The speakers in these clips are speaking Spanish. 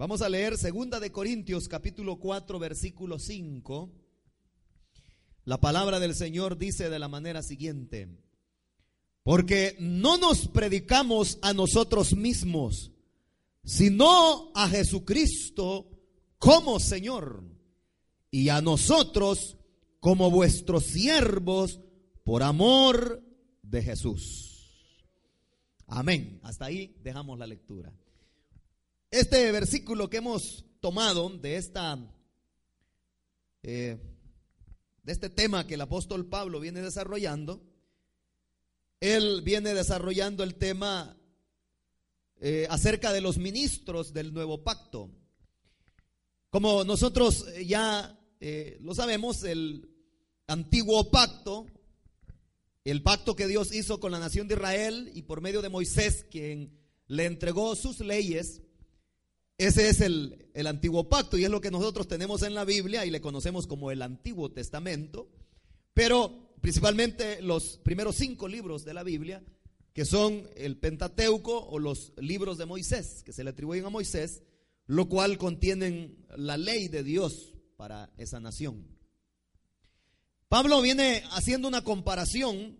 Vamos a leer segunda de Corintios capítulo 4 versículo 5. La palabra del Señor dice de la manera siguiente: Porque no nos predicamos a nosotros mismos, sino a Jesucristo como Señor, y a nosotros como vuestros siervos por amor de Jesús. Amén. Hasta ahí dejamos la lectura. Este versículo que hemos tomado de esta eh, de este tema que el apóstol Pablo viene desarrollando, él viene desarrollando el tema eh, acerca de los ministros del nuevo pacto. Como nosotros ya eh, lo sabemos, el antiguo pacto, el pacto que Dios hizo con la nación de Israel y por medio de Moisés, quien le entregó sus leyes, ese es el, antiguo pacto y es lo que nosotros tenemos en la Biblia y le conocemos como el Antiguo Testamento. Pero principalmente los primeros cinco libros de la Biblia, que son el Pentateuco o los libros de Moisés, que se le atribuyen a Moisés, lo cual contienen la ley de Dios para esa nación. Pablo viene haciendo una comparación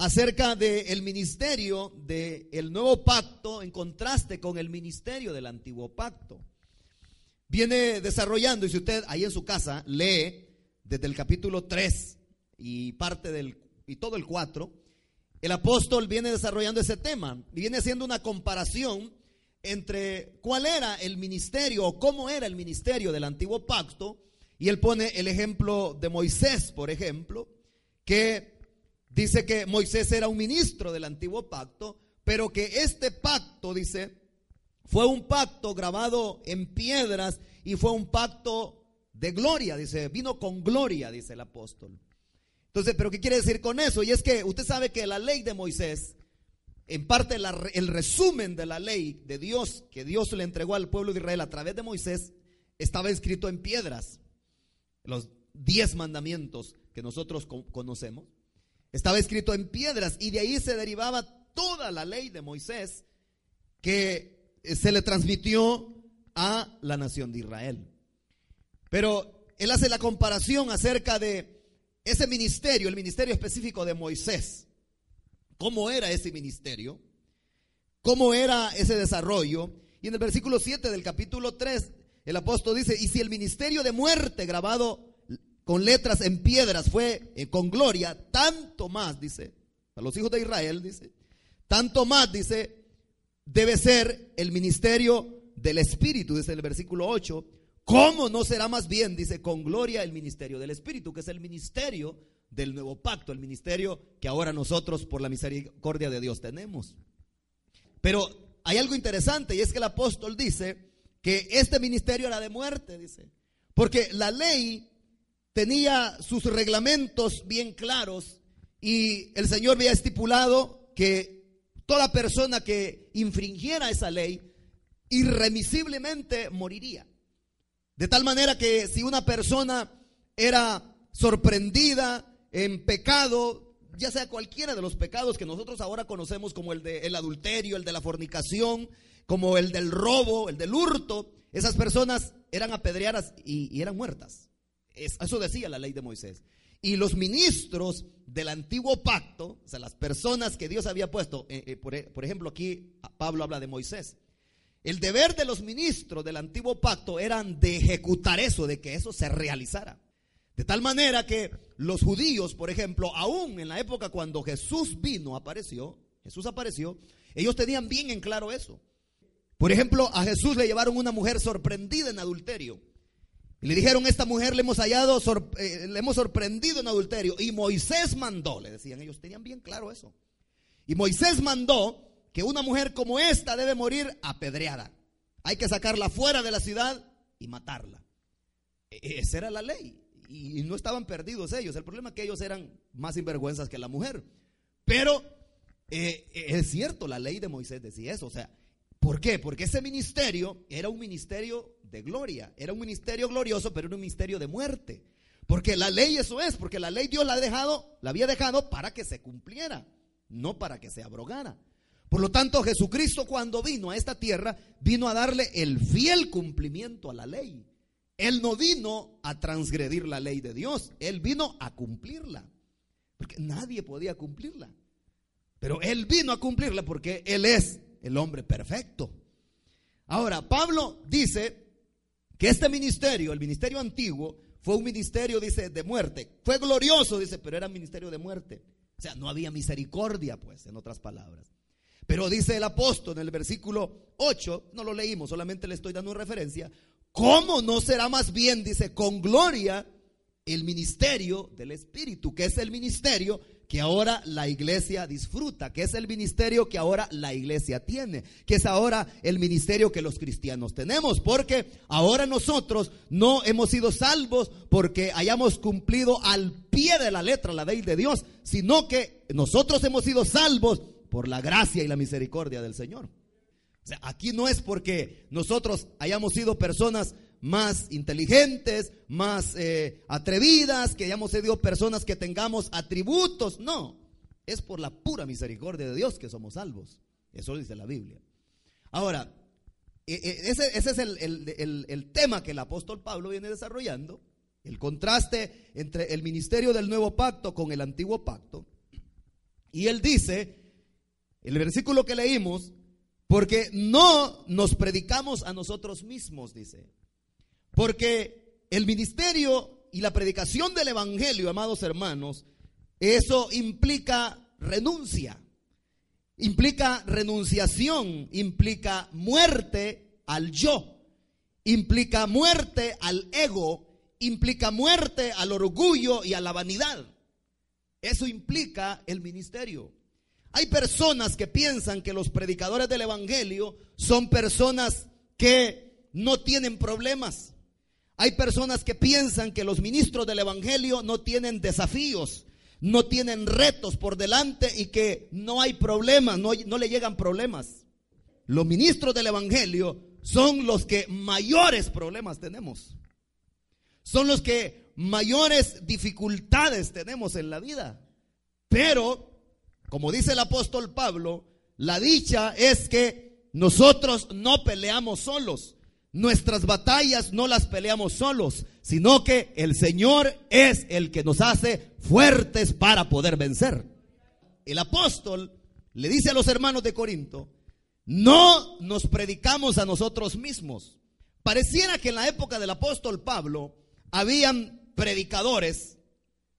acerca del ministerio del nuevo pacto en contraste con el ministerio del antiguo pacto. Viene desarrollando, y si usted ahí en su casa lee desde el capítulo 3 y parte del, y todo el 4, el apóstol viene desarrollando ese tema y viene haciendo una comparación entre cuál era el ministerio o cómo era el ministerio del antiguo pacto, y él pone el ejemplo de Moisés, por ejemplo, que Dice que Moisés era un ministro del antiguo pacto, pero que este pacto, dice, fue un pacto grabado en piedras y fue un pacto de gloria, dice, vino con gloria, dice el apóstol. Entonces, pero ¿qué quiere decir con eso? Y es que usted sabe que la ley de Moisés, en parte el resumen de la ley de Dios que Dios le entregó al pueblo de Israel a través de Moisés, estaba escrito en piedras. Los diez mandamientos que nosotros conocemos. Estaba escrito en piedras y de ahí se derivaba toda la ley de Moisés que eh, se le transmitió a la nación de Israel. Pero él hace la comparación acerca de ese ministerio, el ministerio específico de Moisés. ¿Cómo era ese ministerio? ¿Cómo era ese desarrollo? Y en el versículo 7 del capítulo 3, el apóstol dice, y si el ministerio de muerte grabado con letras en piedras fue eh, con gloria, tanto más, dice, a los hijos de Israel, dice, tanto más, dice, debe ser el ministerio del Espíritu, dice el versículo 8. ¿Cómo no será más bien, dice, con gloria el ministerio del Espíritu, que es el ministerio del nuevo pacto, el ministerio que ahora nosotros por la misericordia de Dios tenemos? Pero hay algo interesante y es que el apóstol dice que este ministerio era de muerte, dice, porque la ley tenía sus reglamentos bien claros y el Señor había estipulado que toda persona que infringiera esa ley irremisiblemente moriría. De tal manera que si una persona era sorprendida en pecado, ya sea cualquiera de los pecados que nosotros ahora conocemos como el del adulterio, el de la fornicación, como el del robo, el del hurto, esas personas eran apedreadas y eran muertas eso decía la ley de Moisés. Y los ministros del antiguo pacto, o sea, las personas que Dios había puesto, eh, eh, por, por ejemplo, aquí Pablo habla de Moisés. El deber de los ministros del antiguo pacto eran de ejecutar eso, de que eso se realizara. De tal manera que los judíos, por ejemplo, aún en la época cuando Jesús vino, apareció, Jesús apareció, ellos tenían bien en claro eso. Por ejemplo, a Jesús le llevaron una mujer sorprendida en adulterio. Y le dijeron, esta mujer le hemos hallado, eh, le hemos sorprendido en adulterio. Y Moisés mandó, le decían, ellos tenían bien claro eso. Y Moisés mandó que una mujer como esta debe morir apedreada. Hay que sacarla fuera de la ciudad y matarla. E, e, esa era la ley. Y no estaban perdidos ellos. El problema es que ellos eran más sinvergüenzas que la mujer. Pero eh, es cierto, la ley de Moisés decía eso. O sea, ¿por qué? Porque ese ministerio era un ministerio de gloria. Era un ministerio glorioso, pero era un ministerio de muerte. Porque la ley eso es, porque la ley Dios la ha dejado, la había dejado para que se cumpliera, no para que se abrogara. Por lo tanto, Jesucristo cuando vino a esta tierra, vino a darle el fiel cumplimiento a la ley. Él no vino a transgredir la ley de Dios, él vino a cumplirla. Porque nadie podía cumplirla. Pero él vino a cumplirla porque él es el hombre perfecto. Ahora, Pablo dice que este ministerio, el ministerio antiguo, fue un ministerio, dice, de muerte. Fue glorioso, dice, pero era un ministerio de muerte. O sea, no había misericordia, pues, en otras palabras. Pero dice el apóstol en el versículo 8, no lo leímos, solamente le estoy dando una referencia. ¿Cómo no será más bien, dice, con gloria el ministerio del Espíritu, que es el ministerio que ahora la iglesia disfruta, que es el ministerio que ahora la iglesia tiene, que es ahora el ministerio que los cristianos tenemos, porque ahora nosotros no hemos sido salvos porque hayamos cumplido al pie de la letra la ley de Dios, sino que nosotros hemos sido salvos por la gracia y la misericordia del Señor. O sea, aquí no es porque nosotros hayamos sido personas más inteligentes, más eh, atrevidas, que hayamos sido personas que tengamos atributos. No, es por la pura misericordia de Dios que somos salvos. Eso dice la Biblia. Ahora, e, e, ese, es el, el tema que el apóstol Pablo viene desarrollando, el contraste entre el ministerio del nuevo pacto con el antiguo pacto. Y él dice, el versículo que leímos, porque no nos predicamos a nosotros mismos, dice. Porque el ministerio y la predicación del Evangelio, amados hermanos, eso implica renuncia, implica renunciación, implica muerte al yo, implica muerte al ego, implica muerte al orgullo y a la vanidad. Eso implica el ministerio. Hay personas que piensan que los predicadores del Evangelio son personas que no tienen problemas, hay personas que piensan que los ministros del Evangelio no tienen desafíos, no tienen retos por delante y que no hay problemas, no, no le llegan problemas. Los ministros del Evangelio son los que mayores problemas tenemos. Son los que mayores dificultades tenemos en la vida. Pero, como dice el apóstol Pablo, la dicha es que nosotros no peleamos solos. Nuestras batallas no las peleamos solos, sino que el Señor es el que nos hace fuertes para poder vencer. El apóstol le dice a los hermanos de Corinto, no nos predicamos a nosotros mismos. Pareciera que en la época del apóstol Pablo habían predicadores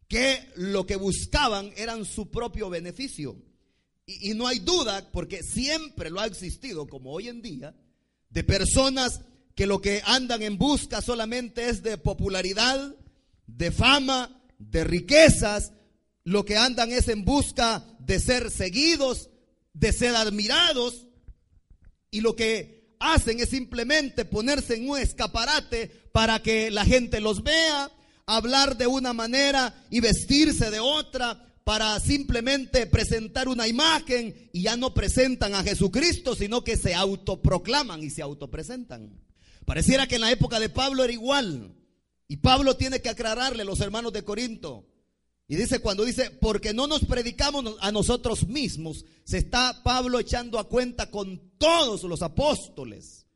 que lo que buscaban eran su propio beneficio. Y, y, no hay duda, porque siempre lo ha existido, como hoy en día, de personas que lo que andan en busca solamente es de popularidad, de fama, de riquezas, lo que andan es en busca de ser seguidos, de ser admirados, y lo que hacen es simplemente ponerse en un escaparate para que la gente los vea, hablar de una manera y vestirse de otra, para simplemente presentar una imagen y ya no presentan a Jesucristo, sino que se autoproclaman y se autopresentan. Pareciera que en la época de Pablo era igual. Y Pablo tiene que aclararle a los hermanos de Corinto. Y dice, cuando dice, porque no nos predicamos a nosotros mismos, se está Pablo echando a cuenta con todos los apóstoles,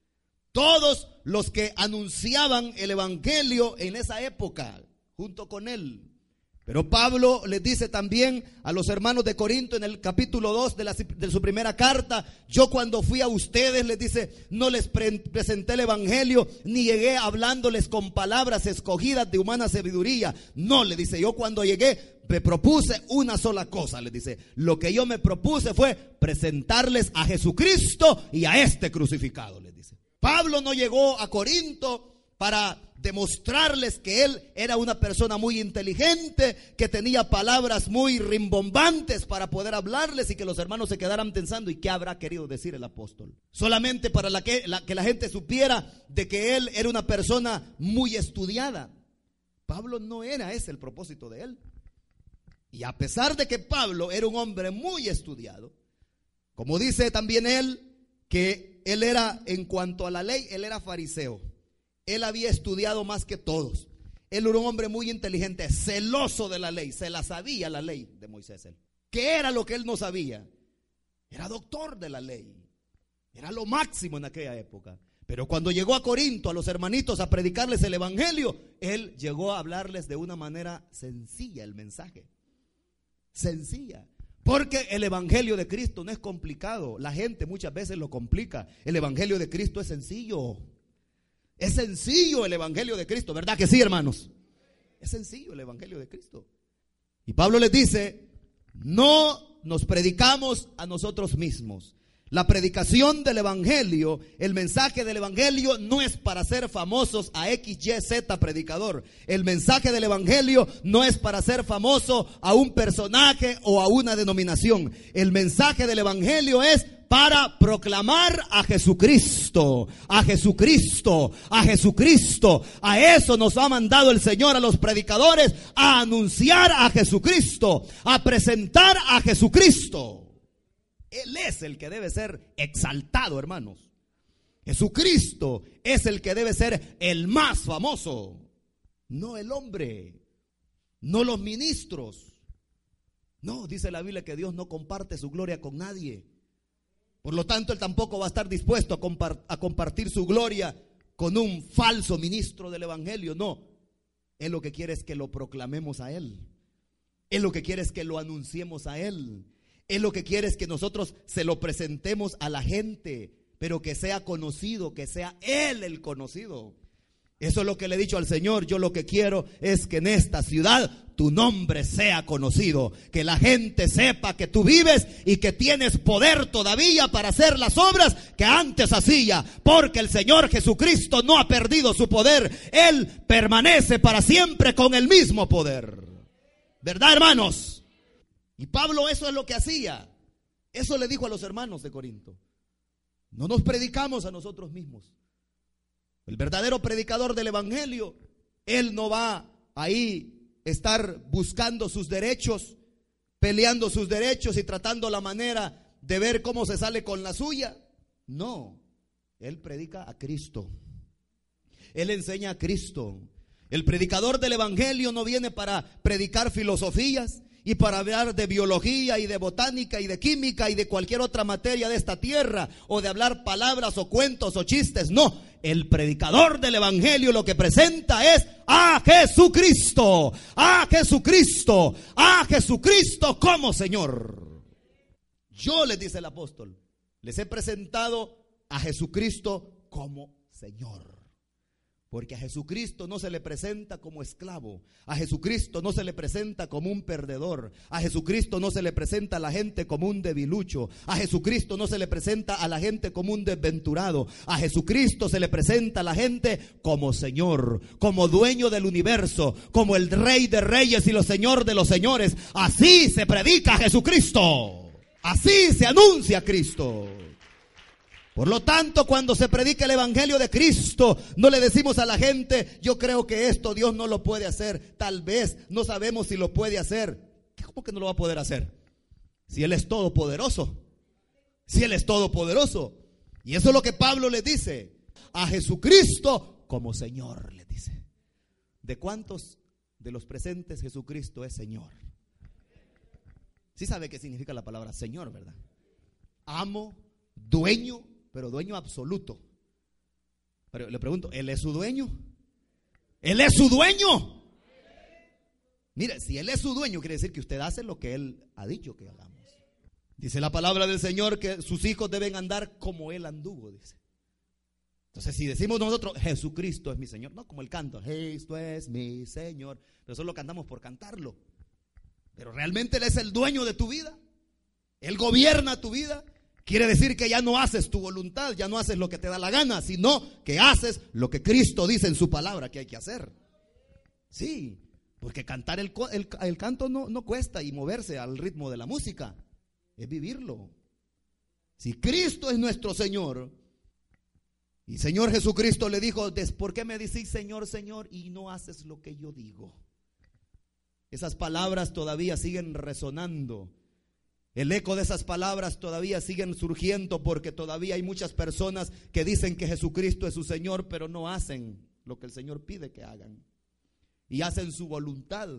todos los que anunciaban el Evangelio en esa época, junto con él. Pero Pablo les dice también a los hermanos de Corinto en el capítulo 2 de, su primera carta, yo cuando fui a ustedes les dice, no les presenté el Evangelio, ni llegué hablándoles con palabras escogidas de humana sabiduría. No, le dice, yo cuando llegué me propuse una sola cosa, les dice, lo que yo me propuse fue presentarles a Jesucristo y a este crucificado, les dice. Pablo no llegó a Corinto para demostrarles que él era una persona muy inteligente, que tenía palabras muy rimbombantes para poder hablarles y que los hermanos se quedaran pensando, ¿y qué habrá querido decir el apóstol? Solamente para que, la, que la gente supiera de que él era una persona muy estudiada. Pablo no era ese el propósito de él. Y a pesar de que Pablo era un hombre muy estudiado, como dice también él, que él era, en cuanto a la ley, él era fariseo. Él había estudiado más que todos. Él era un hombre muy inteligente, celoso de la ley, se la sabía la ley de Moisés. ¿Qué era lo que él no sabía? Era doctor de la ley. Era lo máximo en aquella época. Pero cuando llegó a Corinto a los hermanitos a predicarles el Evangelio, él llegó a hablarles de una manera sencilla el mensaje. Sencilla. Porque el Evangelio de Cristo no es complicado. La gente muchas veces lo complica. El Evangelio de Cristo es sencillo. Es sencillo el Evangelio de Cristo, ¿verdad que sí, hermanos? Es sencillo el Evangelio de Cristo. Y Pablo les dice, no nos predicamos a nosotros mismos. La predicación del Evangelio, el mensaje del Evangelio no es para ser famosos a X, Y, Z predicador. El mensaje del Evangelio no es para ser famoso a un personaje o a una denominación. El mensaje del Evangelio es para proclamar a Jesucristo, a Jesucristo, a Jesucristo. A eso nos ha mandado el Señor a los predicadores, a anunciar a Jesucristo, a presentar a Jesucristo. Él es el que debe ser exaltado, hermanos. Jesucristo es el que debe ser el más famoso, no el hombre, no los ministros. No, dice la Biblia que Dios no comparte su gloria con nadie. Por lo tanto, Él tampoco va a estar dispuesto a, compartir su gloria con un falso ministro del Evangelio. No, Él lo que quiere es que lo proclamemos a Él. Él lo que quiere es que lo anunciemos a Él. Él lo que quiere es que nosotros se lo presentemos a la gente, pero que sea conocido, que sea Él el conocido. Eso es lo que le he dicho al Señor. Yo lo que quiero es que en esta ciudad tu nombre sea conocido. Que la gente sepa que tú vives y que tienes poder todavía para hacer las obras que antes hacía. Porque el Señor Jesucristo no ha perdido su poder. Él permanece para siempre con el mismo poder. ¿Verdad, hermanos? Y Pablo eso es lo que hacía. Eso le dijo a los hermanos de Corinto. No nos predicamos a nosotros mismos el verdadero predicador del Evangelio, él no va ahí estar buscando sus derechos, peleando sus derechos y tratando la manera de ver cómo se sale con la suya. No, él predica a Cristo. Él enseña a Cristo. El predicador del Evangelio no viene para predicar filosofías y para hablar de biología y de botánica y de química y de cualquier otra materia de esta tierra o de hablar palabras o cuentos o chistes. No, el predicador del Evangelio lo que presenta es a Jesucristo, a Jesucristo, a Jesucristo como Señor. Yo les dice el apóstol, les he presentado a Jesucristo como Señor. Porque a Jesucristo no se le presenta como esclavo, a Jesucristo no se le presenta como un perdedor, a Jesucristo no se le presenta a la gente como un debilucho, a Jesucristo no se le presenta a la gente como un desventurado, a Jesucristo se le presenta a la gente como Señor, como dueño del universo, como el Rey de Reyes y los Señor de los Señores. Así se predica a Jesucristo, así se anuncia a Cristo. Por lo tanto, cuando se predica el Evangelio de Cristo, no le decimos a la gente, yo creo que esto Dios no lo puede hacer. Tal vez no sabemos si lo puede hacer. ¿Cómo que no lo va a poder hacer? Si Él es todopoderoso. Si Él es todopoderoso. Y eso es lo que Pablo le dice. A Jesucristo como Señor, le dice. ¿De cuántos de los presentes Jesucristo es Señor? Sí sabe qué significa la palabra Señor, ¿verdad? Amo, dueño, pero dueño absoluto. Pero le pregunto, ¿Él es su dueño? ¿Él es su dueño? Mire, si Él es su dueño, quiere decir que usted hace lo que Él ha dicho que hagamos. Dice la palabra del Señor que sus hijos deben andar como Él anduvo, dice. Entonces, si decimos nosotros, Jesucristo es mi Señor, no como el canto, Jesucristo es mi Señor, pero eso lo cantamos por cantarlo. Pero realmente Él es el dueño de tu vida. Él gobierna tu vida. Quiere decir que ya no haces tu voluntad, ya no haces lo que te da la gana, sino que haces lo que Cristo dice en su palabra que hay que hacer. Sí, porque cantar el, el, canto no, no cuesta y moverse al ritmo de la música, es vivirlo. Si Cristo es nuestro Señor, y Señor Jesucristo le dijo, ¿por qué me decís Señor, Señor y no haces lo que yo digo? Esas palabras todavía siguen resonando. El eco de esas palabras todavía siguen surgiendo porque todavía hay muchas personas que dicen que Jesucristo es su Señor, pero no hacen lo que el Señor pide que hagan. Y hacen su voluntad.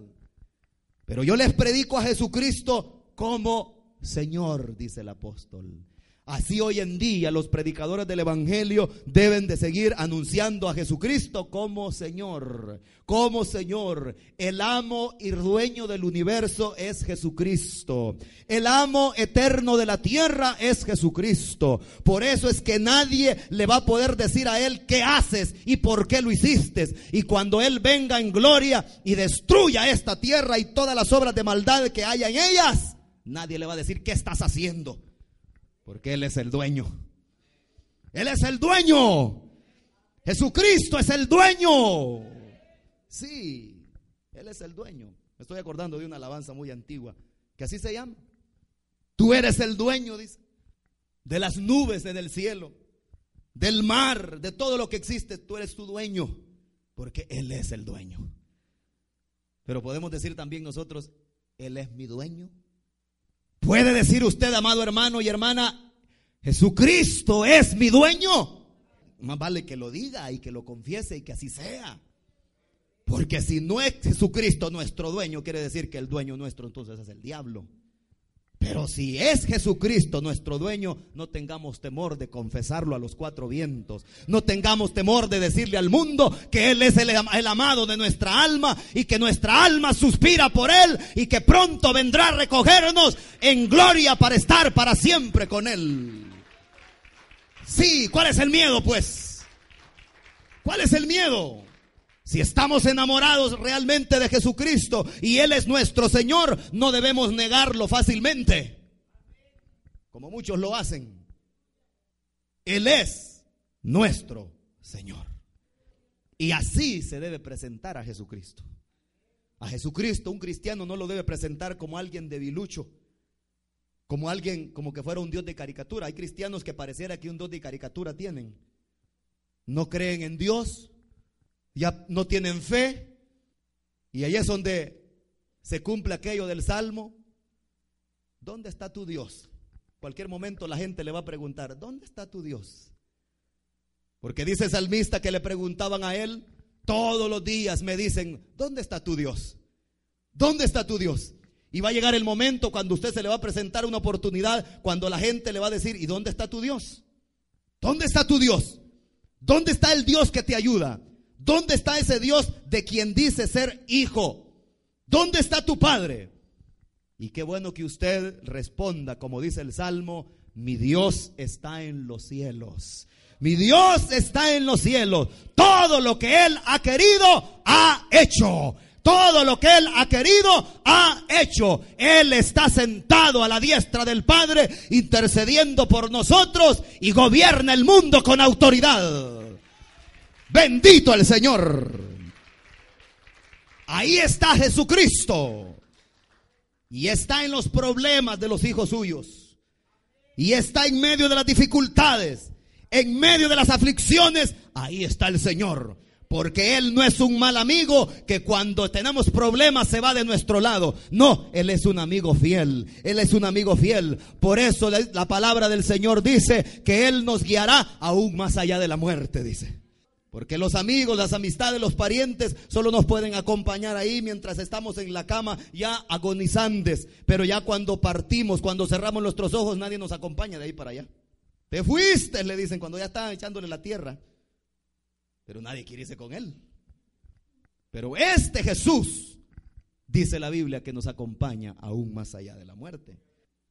Pero yo les predico a Jesucristo como Señor, dice el apóstol. Así hoy en día los predicadores del Evangelio deben de seguir anunciando a Jesucristo como Señor, como Señor. El amo y dueño del universo es Jesucristo. El amo eterno de la tierra es Jesucristo. Por eso es que nadie le va a poder decir a él qué haces y por qué lo hiciste. Y cuando él venga en gloria y destruya esta tierra y todas las obras de maldad que haya en ellas, nadie le va a decir qué estás haciendo porque Él es el dueño. Él es el dueño. Jesucristo es el dueño. Sí, Él es el dueño. Me estoy acordando de una alabanza muy antigua, que así se llama. Tú eres el dueño, dice, de las nubes en el cielo, del mar, de todo lo que existe. Tú eres tu dueño, porque Él es el dueño. Pero podemos decir también nosotros, Él es mi dueño. ¿Puede decir usted, amado hermano y hermana, Jesucristo es mi dueño? Más vale que lo diga y que lo confiese y que así sea. Porque si no es Jesucristo nuestro dueño, quiere decir que el dueño nuestro entonces es el diablo. Pero si es Jesucristo nuestro dueño, no tengamos temor de confesarlo a los cuatro vientos. No tengamos temor de decirle al mundo que Él es el, amado de nuestra alma y que nuestra alma suspira por Él y que pronto vendrá a recogernos en gloria para estar para siempre con Él. Sí, ¿cuál es el miedo pues? ¿Cuál es el miedo? Si estamos enamorados realmente de Jesucristo y Él es nuestro Señor, no debemos negarlo fácilmente, como muchos lo hacen. Él es nuestro Señor. Y así se debe presentar a Jesucristo. A Jesucristo un cristiano no lo debe presentar como alguien debilucho, como alguien como que fuera un Dios de caricatura. Hay cristianos que pareciera que un Dios de caricatura tienen. No creen en Dios, ya no tienen fe. Y ahí es donde se cumple aquello del Salmo. ¿Dónde está tu Dios? Cualquier momento la gente le va a preguntar, ¿dónde está tu Dios? Porque dice el salmista que le preguntaban a él, todos los días me dicen, ¿dónde está tu Dios? ¿Dónde está tu Dios? Y va a llegar el momento cuando usted se le va a presentar una oportunidad, cuando la gente le va a decir, ¿y dónde está tu Dios? ¿Dónde está tu Dios? ¿Dónde está el Dios que te ayuda? ¿Dónde está ese Dios de quien dice ser hijo? ¿Dónde está tu Padre? Y qué bueno que usted responda, como dice el Salmo, mi Dios está en los cielos. Mi Dios está en los cielos. Todo lo que Él ha querido, ha hecho. Todo lo que Él ha querido, ha hecho. Él está sentado a la diestra del Padre, intercediendo por nosotros y gobierna el mundo con autoridad. Bendito el Señor. Ahí está Jesucristo. Y está en los problemas de los hijos suyos. Y está en medio de las dificultades. En medio de las aflicciones. Ahí está el Señor. Porque Él no es un mal amigo que cuando tenemos problemas se va de nuestro lado. No, Él es un amigo fiel. Él es un amigo fiel. Por eso la palabra del Señor dice que Él nos guiará aún más allá de la muerte, dice. Porque los amigos, las amistades, los parientes solo nos pueden acompañar ahí mientras estamos en la cama ya agonizantes. Pero ya cuando partimos, cuando cerramos nuestros ojos, nadie nos acompaña de ahí para allá. Te fuiste, le dicen, cuando ya están echándole la tierra. Pero nadie quiere irse con él. Pero este Jesús, dice la Biblia, que nos acompaña aún más allá de la muerte.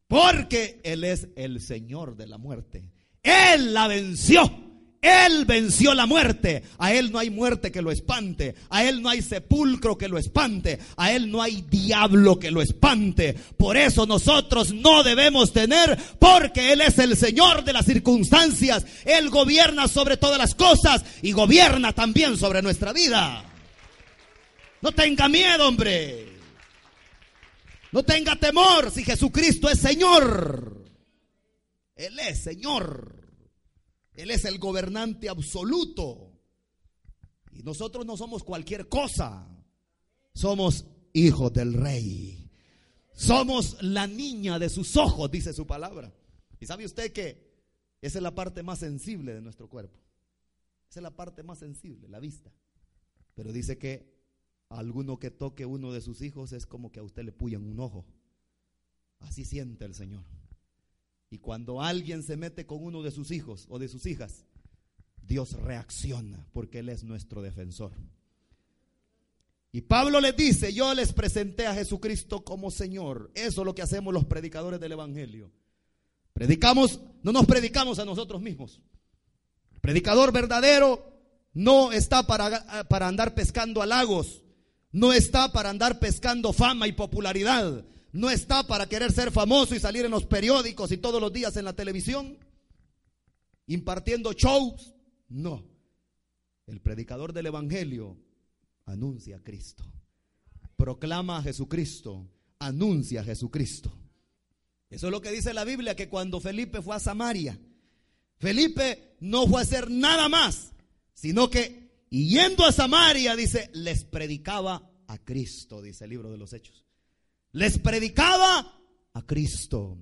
Porque Él es el Señor de la muerte. Él la venció. Él venció la muerte. A Él no hay muerte que lo espante. A Él no hay sepulcro que lo espante. A Él no hay diablo que lo espante. Por eso nosotros no debemos tener, porque Él es el Señor de las circunstancias. Él gobierna sobre todas las cosas y gobierna también sobre nuestra vida. No tenga miedo, hombre. No tenga temor si Jesucristo es Señor. Él es Señor. Él es el gobernante absoluto. Y nosotros no somos cualquier cosa. Somos hijos del rey. Somos la niña de sus ojos, dice su palabra. Y sabe usted que esa es la parte más sensible de nuestro cuerpo. Esa es la parte más sensible, la vista. Pero dice que a alguno que toque uno de sus hijos es como que a usted le puyan un ojo. Así siente el Señor. Y cuando alguien se mete con uno de sus hijos o de sus hijas, Dios reacciona porque Él es nuestro defensor. Y Pablo les dice, yo les presenté a Jesucristo como Señor. Eso es lo que hacemos los predicadores del Evangelio. Predicamos, no nos predicamos a nosotros mismos. predicador verdadero no está para, para andar pescando halagos, no está para andar pescando fama y popularidad, no está para querer ser famoso y salir en los periódicos y todos los días en la televisión, impartiendo shows. No. El predicador del Evangelio anuncia a Cristo. Proclama a Jesucristo. Anuncia a Jesucristo. Eso es lo que dice la Biblia, que cuando Felipe fue a Samaria, Felipe no fue a hacer nada más, sino que yendo a Samaria, dice, les predicaba a Cristo, dice el libro de los Hechos. Les predicaba a Cristo.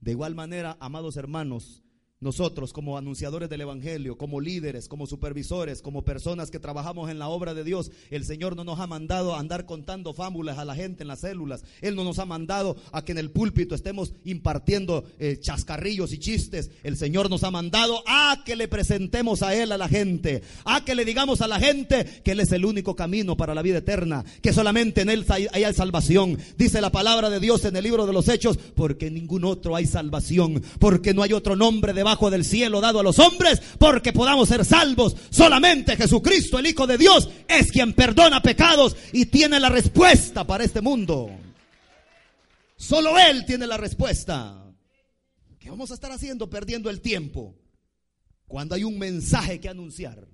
De igual manera, amados hermanos, nosotros como anunciadores del Evangelio, como líderes, como supervisores, como personas que trabajamos en la obra de Dios, el Señor no nos ha mandado a andar contando fábulas a la gente en las células. Él no nos ha mandado a que en el púlpito estemos impartiendo eh, chascarrillos y chistes. El Señor nos ha mandado a que le presentemos a Él a la gente, a que le digamos a la gente que Él es el único camino para la vida eterna, que solamente en Él hay, hay salvación. Dice la palabra de Dios en el libro de los Hechos, porque en ningún otro hay salvación, porque no hay otro nombre de debajo del cielo dado a los hombres porque podamos ser salvos. Solamente Jesucristo, el Hijo de Dios, es quien perdona pecados y tiene la respuesta para este mundo. Solo Él tiene la respuesta. ¿Qué vamos a estar haciendo perdiendo el tiempo cuando hay un mensaje que anunciar?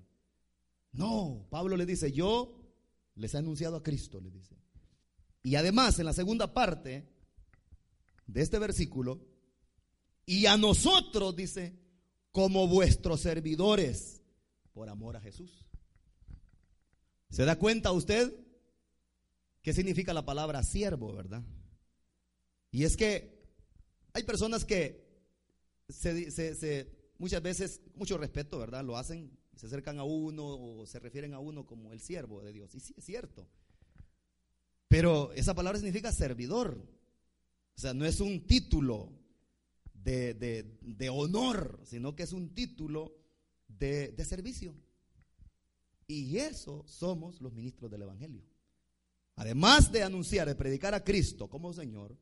No, Pablo le dice, yo les he anunciado a Cristo, le dice. Y además, en la segunda parte de este versículo, y a nosotros, dice, como vuestros servidores, por amor a Jesús. ¿Se da cuenta usted qué significa la palabra siervo, verdad? Y es que hay personas que se, muchas veces, mucho respeto, ¿verdad? Lo hacen, se acercan a uno o se refieren a uno como el siervo de Dios. Y sí, es cierto. Pero esa palabra significa servidor. O sea, no es un título, de, honor, sino que es un título de, de servicio. Y eso somos los ministros del Evangelio. Además de anunciar, de predicar a Cristo como Señor,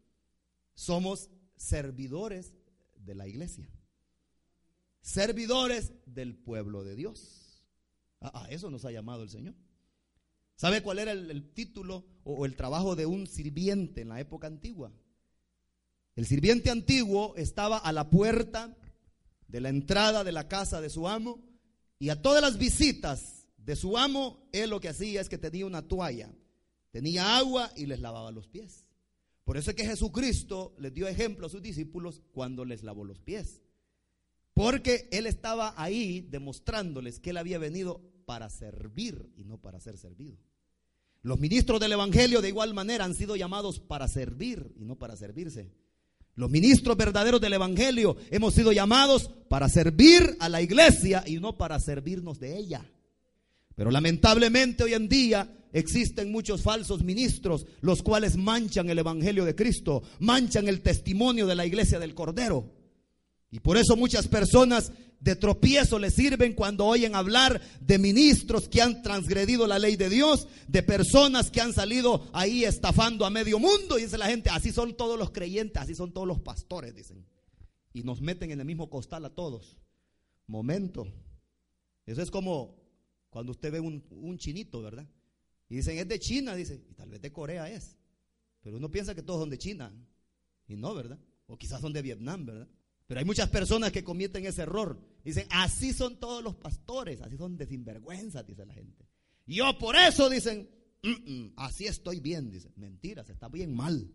somos servidores de la iglesia. Servidores del pueblo de Dios. A, eso nos ha llamado el Señor. ¿Sabe cuál era el título o el trabajo de un sirviente en la época antigua? El sirviente antiguo estaba a la puerta de la entrada de la casa de su amo y a todas las visitas de su amo, él lo que hacía es que tenía una toalla, tenía agua y les lavaba los pies. Por eso es que Jesucristo les dio ejemplo a sus discípulos cuando les lavó los pies. Porque él estaba ahí demostrándoles que él había venido para servir y no para ser servido. Los ministros del Evangelio de igual manera han sido llamados para servir y no para servirse. Los ministros verdaderos del Evangelio hemos sido llamados para servir a la iglesia y no para servirnos de ella. Pero lamentablemente hoy en día existen muchos falsos ministros, los cuales manchan el Evangelio de Cristo, manchan el testimonio de la iglesia del Cordero. Y por eso muchas personas de tropiezo les sirven cuando oyen hablar de ministros que han transgredido la ley de Dios, de personas que han salido ahí estafando a medio mundo. Y dice la gente, así son todos los creyentes, así son todos los pastores, dicen. Y nos meten en el mismo costal a todos. Momento. Eso es como cuando usted ve un, un chinito, ¿verdad? Y dicen, es de China, dice, y tal vez de Corea es. Pero uno piensa que todos son de China. Y no, ¿verdad? O quizás son de Vietnam, ¿verdad? Pero hay muchas personas que cometen ese error. Dicen, así son todos los pastores, así son de sinvergüenza, dice la gente. Yo por eso dicen, "Mm, mm, así estoy bien, dicen. Mentiras, está bien mal.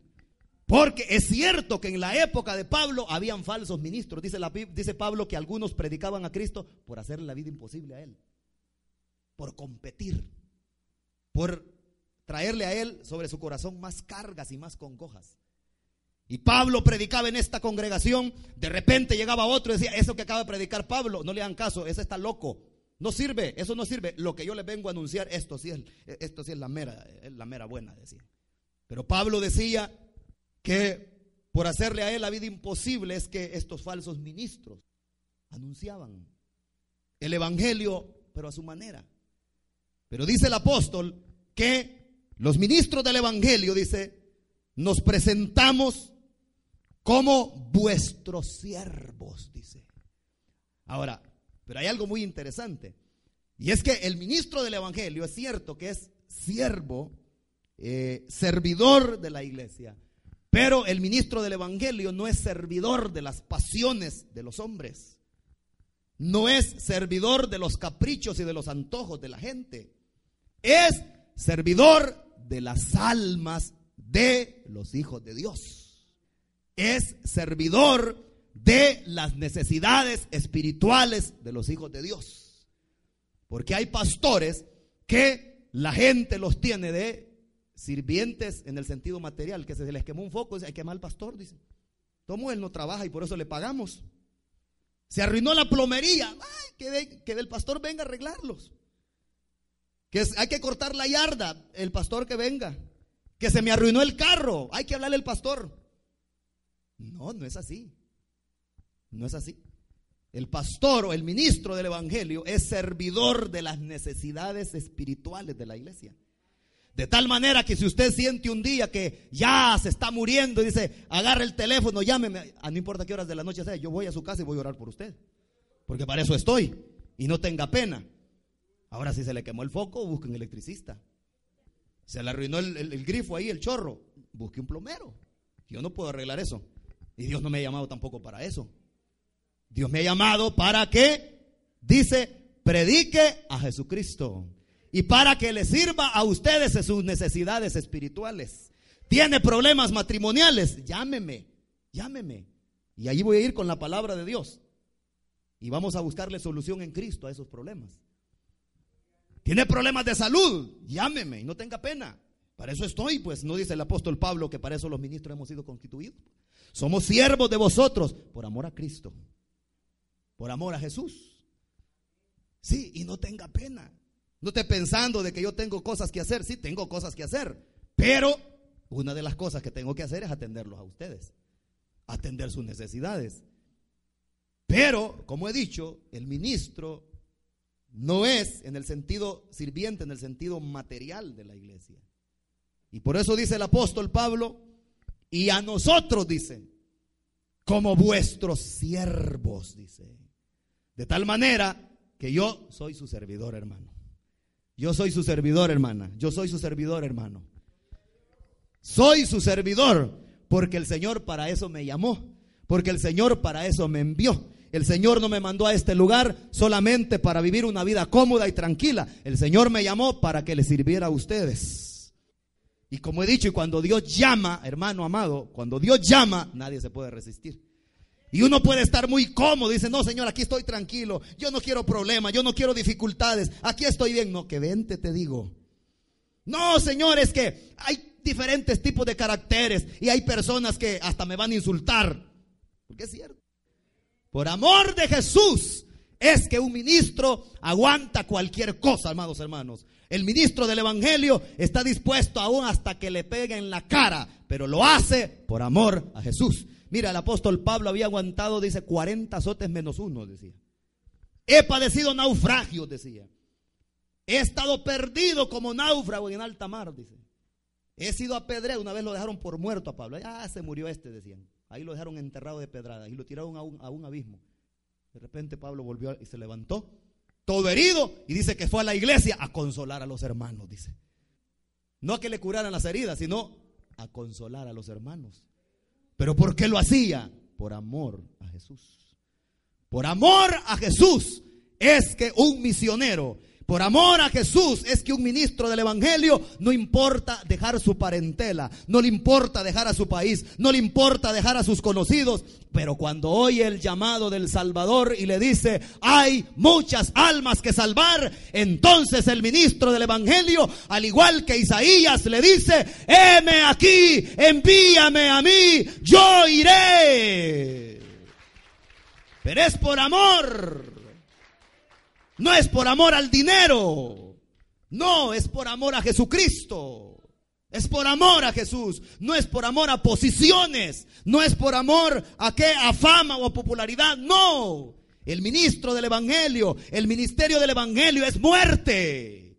Porque es cierto que en la época de Pablo habían falsos ministros. Dice, la, dice Pablo que algunos predicaban a Cristo por hacerle la vida imposible a él. Por competir. Por traerle a él sobre su corazón más cargas y más congojas. Y Pablo predicaba en esta congregación, de repente llegaba otro y decía, eso que acaba de predicar Pablo, no le hagan caso, ese está loco. No sirve, eso no sirve. Lo que yo les vengo a anunciar, esto sí es, esto sí es la mera, es la mera buena, decía. Pero Pablo decía que por hacerle a él la vida imposible es que estos falsos ministros anunciaban el evangelio, pero a su manera. Pero dice el apóstol que los ministros del evangelio, dice, nos presentamos como vuestros siervos, dice. Ahora, pero hay algo muy interesante. Y es que el ministro del Evangelio es cierto que es siervo, eh, servidor de la iglesia. Pero el ministro del Evangelio no es servidor de las pasiones de los hombres. No es servidor de los caprichos y de los antojos de la gente. Es servidor de las almas de los hijos de Dios. Es servidor de las necesidades espirituales de los hijos de Dios. Porque hay pastores que la gente los tiene de sirvientes en el sentido material, que se les quemó un foco, dice, hay que quemar al pastor, dice. Tomo él no trabaja y por eso le pagamos. Se arruinó la plomería, ay, que, de- que del pastor venga a arreglarlos. Que hay que cortar la yarda, el pastor que venga. Que se me arruinó el carro, hay que hablarle al pastor. No, no es así. No es así. El pastor o el ministro del Evangelio es servidor de las necesidades espirituales de la iglesia. De tal manera que si usted siente un día que ya se está muriendo y dice, agarra el teléfono, llámeme, a no importa qué horas de la noche sea, yo voy a su casa y voy a orar por usted. Porque para eso estoy. Y no tenga pena. Ahora si se le quemó el foco, busque un electricista. Se le arruinó el- el grifo ahí, el chorro, busque un plomero. Yo no puedo arreglar eso. Y Dios no me ha llamado tampoco para eso. Dios me ha llamado para que, dice, predique a Jesucristo. Y para que le sirva a ustedes en sus necesidades espirituales. Tiene problemas matrimoniales, llámeme, llámeme. Y allí voy a ir con la palabra de Dios. Y vamos a buscarle solución en Cristo a esos problemas. Tiene problemas de salud, llámeme y no tenga pena. Para eso estoy, pues no dice el apóstol Pablo que para eso los ministros hemos sido constituidos. Somos siervos de vosotros por amor a Cristo, por amor a Jesús. Sí, y no tenga pena. No esté pensando de que yo tengo cosas que hacer. Sí, tengo cosas que hacer. Pero una de las cosas que tengo que hacer es atenderlos a ustedes. Atender sus necesidades. Pero, como he dicho, el ministro no es en el sentido sirviente, en el sentido material de la iglesia. Y por eso dice el apóstol Pablo, y a nosotros dice, como vuestros siervos, dice. De tal manera que yo soy su servidor, hermano. Yo soy su servidor, hermana. Yo soy su servidor, hermano. Soy su servidor porque el Señor para eso me llamó, porque el Señor para eso me envió. El Señor no me mandó a este lugar solamente para vivir una vida cómoda y tranquila. El Señor me llamó para que le sirviera a ustedes. Y como he dicho, y cuando Dios llama, hermano amado, cuando Dios llama, nadie se puede resistir. Y uno puede estar muy cómodo, dice, no, Señor, aquí estoy tranquilo, yo no quiero problemas, yo no quiero dificultades, aquí estoy bien. No, que vente, te digo. No, Señor, es que hay diferentes tipos de caracteres y hay personas que hasta me van a insultar. Porque es cierto. Por amor de Jesús es que un ministro aguanta cualquier cosa, amados hermanos. El ministro del Evangelio está dispuesto aún hasta que le pegue en la cara, pero lo hace por amor a Jesús. Mira, el apóstol Pablo había aguantado, dice, 40 azotes menos uno, decía. He padecido naufragios, decía. He estado perdido como náufrago en alta mar, dice. He sido apedreado, una vez lo dejaron por muerto a Pablo. Ah, se murió este, decían. Ahí lo dejaron enterrado de pedrada y lo tiraron a un abismo. De repente Pablo volvió y se levantó todo herido, y dice que fue a la iglesia a consolar a los hermanos, dice. No a que le curaran las heridas, sino a consolar a los hermanos. Pero ¿por qué lo hacía? Por amor a Jesús. Por amor a Jesús es que un misionero por amor a Jesús es que un ministro del Evangelio no importa dejar su parentela, no le importa dejar a su país, no le importa dejar a sus conocidos, pero cuando oye el llamado del Salvador y le dice, hay muchas almas que salvar, entonces el ministro del Evangelio, al igual que Isaías, le dice, heme aquí, envíame a mí, yo iré. Pero es por amor no es por amor al dinero. No, es por amor a Jesucristo. Es por amor a Jesús. No es por amor a posiciones. No es por amor a qué, a fama o a popularidad. No. El ministro del Evangelio, el ministerio del Evangelio es muerte.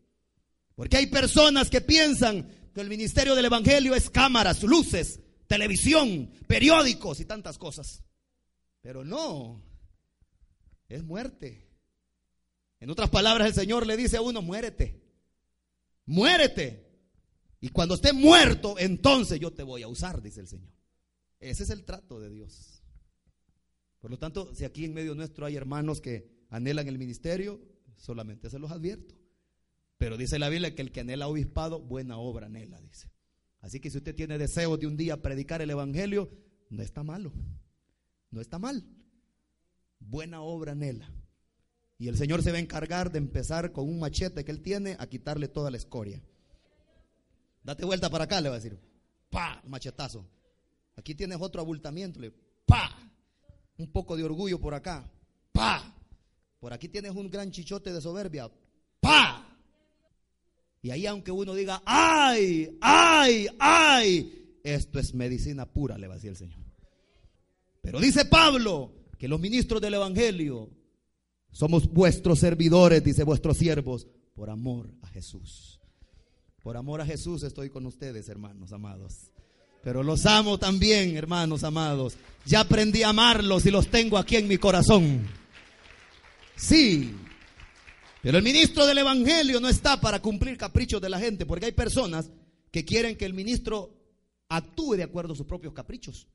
Porque hay personas que piensan que el ministerio del Evangelio es cámaras, luces, televisión, periódicos y tantas cosas. Pero no. Es muerte. En otras palabras, el Señor le dice a uno, muérete, muérete. Y cuando esté muerto, entonces yo te voy a usar, dice el Señor. Ese es el trato de Dios. Por lo tanto, si aquí en medio nuestro hay hermanos que anhelan el ministerio, solamente se los advierto. Pero dice la Biblia que el que anhela obispado, buena obra anhela, dice. Así que si usted tiene deseo de un día predicar el Evangelio, no está malo. No está mal. Buena obra anhela. Y el Señor se va a encargar de empezar con un machete que Él tiene a quitarle toda la escoria. Date vuelta para acá, le va a decir. ¡Pa! Machetazo. Aquí tienes otro abultamiento. Le, ¡Pa! Un poco de orgullo por acá. ¡Pa! Por aquí tienes un gran chichote de soberbia. ¡Pa! Y ahí aunque uno diga, ¡ay! ¡ay! ¡ay! Esto es medicina pura, le va a decir el Señor. Pero dice Pablo que los ministros del Evangelio somos vuestros servidores, dice vuestros siervos, por amor a Jesús. Por amor a Jesús estoy con ustedes, hermanos amados. Pero los amo también, hermanos amados. Ya aprendí a amarlos y los tengo aquí en mi corazón. Sí. Pero el ministro del Evangelio no está para cumplir caprichos de la gente, porque hay personas que quieren que el ministro actúe de acuerdo a sus propios caprichos.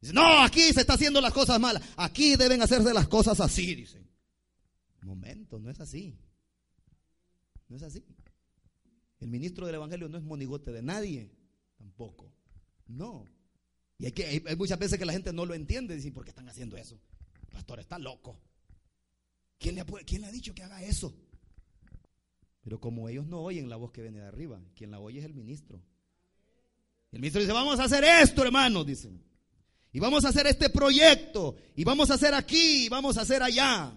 Dicen, no, aquí se está haciendo las cosas malas. Aquí deben hacerse las cosas así, dicen. Momento, no es así. No es así. El ministro del Evangelio no es monigote de nadie, tampoco. No. Y hay, que, hay, muchas veces que la gente no lo entiende. Dicen, ¿por qué están haciendo eso? El pastor está loco. ¿Quién le, ha, ¿Quién le ha dicho que haga eso? Pero como ellos no oyen la voz que viene de arriba, quien la oye es el ministro. El ministro dice, vamos a hacer esto, hermanos, dicen. Y vamos a hacer este proyecto. Y vamos a hacer aquí, y vamos a hacer allá.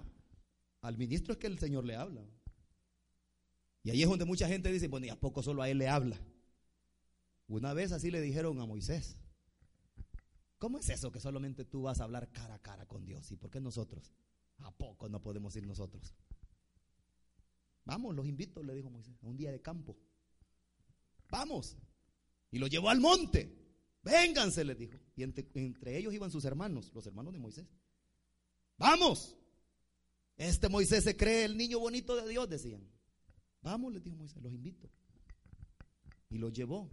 Al ministro es que el Señor le habla. Y ahí es donde mucha gente dice, bueno, ¿y a poco solo a él le habla? Una vez así le dijeron a Moisés, ¿cómo es eso que solamente tú vas a hablar cara a cara con Dios? ¿Y por qué nosotros? ¿A poco no podemos ir nosotros? Vamos, los invito, le dijo Moisés, a un día de campo. Vamos. Y lo llevó al monte. Vénganse, les dijo. Y entre, entre ellos iban sus hermanos, los hermanos de Moisés. Vamos. Este Moisés se cree el niño bonito de Dios, decían. Vamos, les dijo Moisés, los invito. Y los llevó.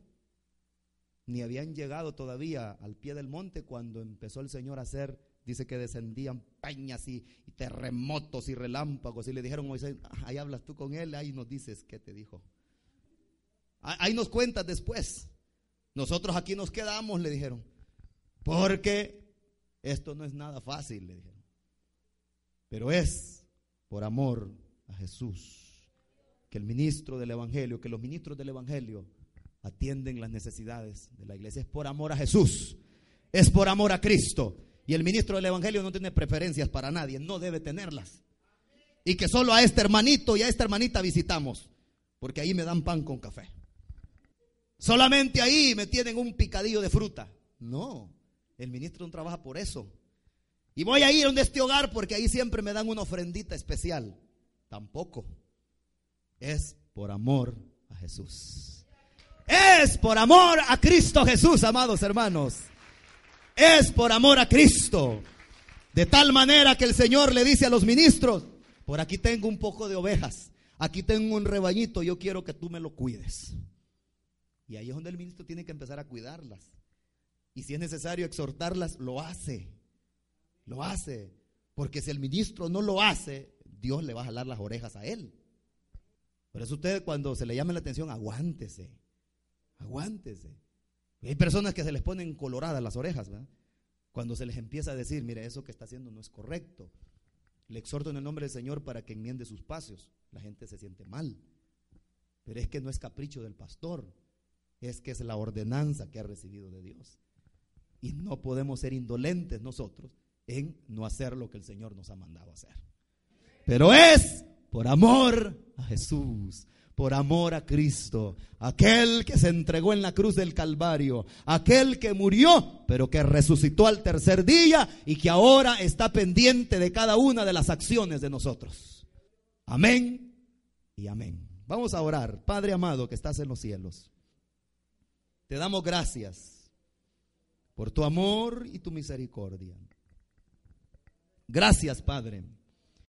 Ni habían llegado todavía al pie del monte cuando empezó el Señor a hacer, dice que descendían peñas y, terremotos y relámpagos. Y le dijeron Moisés, ah, ahí hablas tú con él, ahí nos dices qué te dijo. Ahí nos cuentas después. Nosotros aquí nos quedamos, le dijeron. Porque esto no es nada fácil, le dijeron. Pero es por amor a Jesús que el ministro del Evangelio, que los ministros del Evangelio atienden las necesidades de la iglesia. Es por amor a Jesús, es por amor a Cristo. Y el ministro del Evangelio no tiene preferencias para nadie, no debe tenerlas. Y que solo a este hermanito y a esta hermanita visitamos, porque ahí me dan pan con café. Solamente ahí me tienen un picadillo de fruta. No, el ministro no trabaja por eso. Y voy a ir a este hogar porque ahí siempre me dan una ofrendita especial. Tampoco. Es por amor a Jesús. Es por amor a Cristo Jesús, amados hermanos. Es por amor a Cristo. De tal manera que el Señor le dice a los ministros, Por aquí tengo un poco de ovejas. Aquí tengo un rebañito. Yo quiero que tú me lo cuides. Y ahí es donde el ministro tiene que empezar a cuidarlas. Y si es necesario exhortarlas, lo hace. Lo hace. Porque si el ministro no lo hace, Dios le va a jalar las orejas a él. Por eso usted cuando se le llame la atención, aguántese. Aguántese. Hay personas que se les ponen coloradas las orejas, ¿verdad? Cuando se les empieza a decir, mire, eso que está haciendo no es correcto. Le exhorto en el nombre del Señor para que enmiende sus pasos. La gente se siente mal. Pero es que no es capricho del pastor, es que es la ordenanza que ha recibido de Dios. Y no podemos ser indolentes nosotros en no hacer lo que el Señor nos ha mandado hacer. Pero es por amor a Jesús, por amor a Cristo, aquel que se entregó en la cruz del Calvario, aquel que murió, pero que resucitó al tercer día y que ahora está pendiente de cada una de las acciones de nosotros. Amén y amén. Vamos a orar. Padre amado que estás en los cielos, te damos gracias por tu amor y tu misericordia. Gracias, Padre